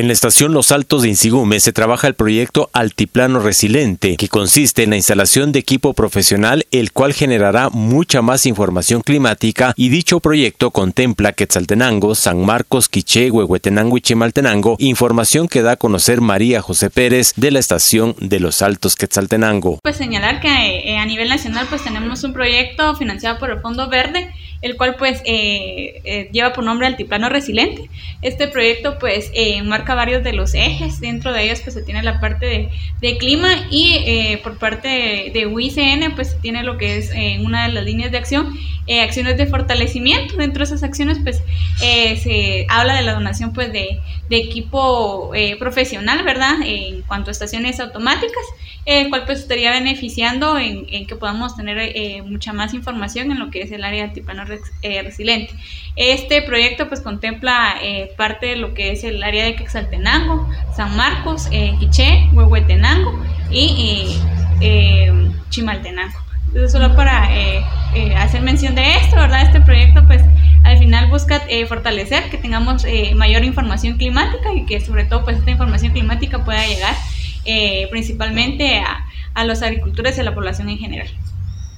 En la estación Los Altos de Insigume se trabaja el proyecto Altiplano Resiliente, que consiste en la instalación de equipo profesional, el cual generará mucha más información climática y dicho proyecto contempla Quetzaltenango, San Marcos, Quiché, Huehuetenango y Chimaltenango, información que da a conocer María José Pérez de la estación de Los Altos Quetzaltenango. Pues señalar que eh, a nivel nacional pues tenemos un proyecto financiado por el Fondo Verde, el cual pues eh, eh, lleva por nombre Altiplano Resiliente. Este proyecto pues marca varios de los ejes, dentro de ellos pues se tiene la parte de, clima y eh, por parte de, de, UICN pues se tiene lo que es eh, una de las líneas de acción, eh, acciones de fortalecimiento, dentro de esas acciones pues se habla de la donación pues de, de equipo profesional, ¿verdad? en cuanto a estaciones automáticas, el cual pues estaría beneficiando en, que podamos tener mucha más información en lo que es el área de altiplano resiliente. Este proyecto pues contempla parte de lo que es el área de Quexaltenango, San Marcos, eh, Quiché, Huehuetenango y eh, Chimaltenango. Entonces, solo para eh, eh, hacer mención de esto, ¿verdad? Este proyecto, pues, al final busca fortalecer que tengamos mayor información climática y que, sobre todo, pues, esta información climática pueda llegar principalmente a, a los agricultores y a la población en general.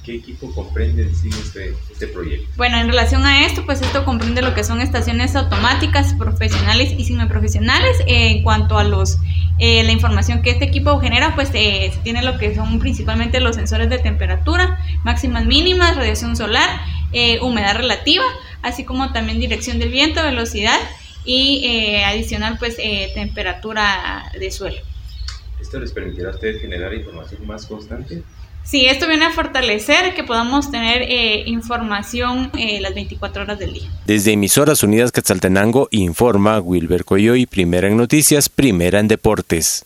¿Qué equipo comprende este, este proyecto? Bueno, en relación a esto, pues esto comprende lo que son estaciones automáticas, profesionales y semiprofesionales. Eh, en cuanto a los eh, la información que este equipo genera, pues eh, tiene lo que son principalmente los sensores de temperatura, máximas mínimas, radiación solar, eh, humedad relativa, así como también dirección del viento, velocidad y adicional pues temperatura de suelo. ¿Esto les permitirá a ustedes generar información más constante? Sí, esto viene a fortalecer que podamos tener eh, información eh, las 24 horas del día. Desde Emisoras Unidas Quetzaltenango informa Wilber Coyoy, primera en noticias, primera en deportes.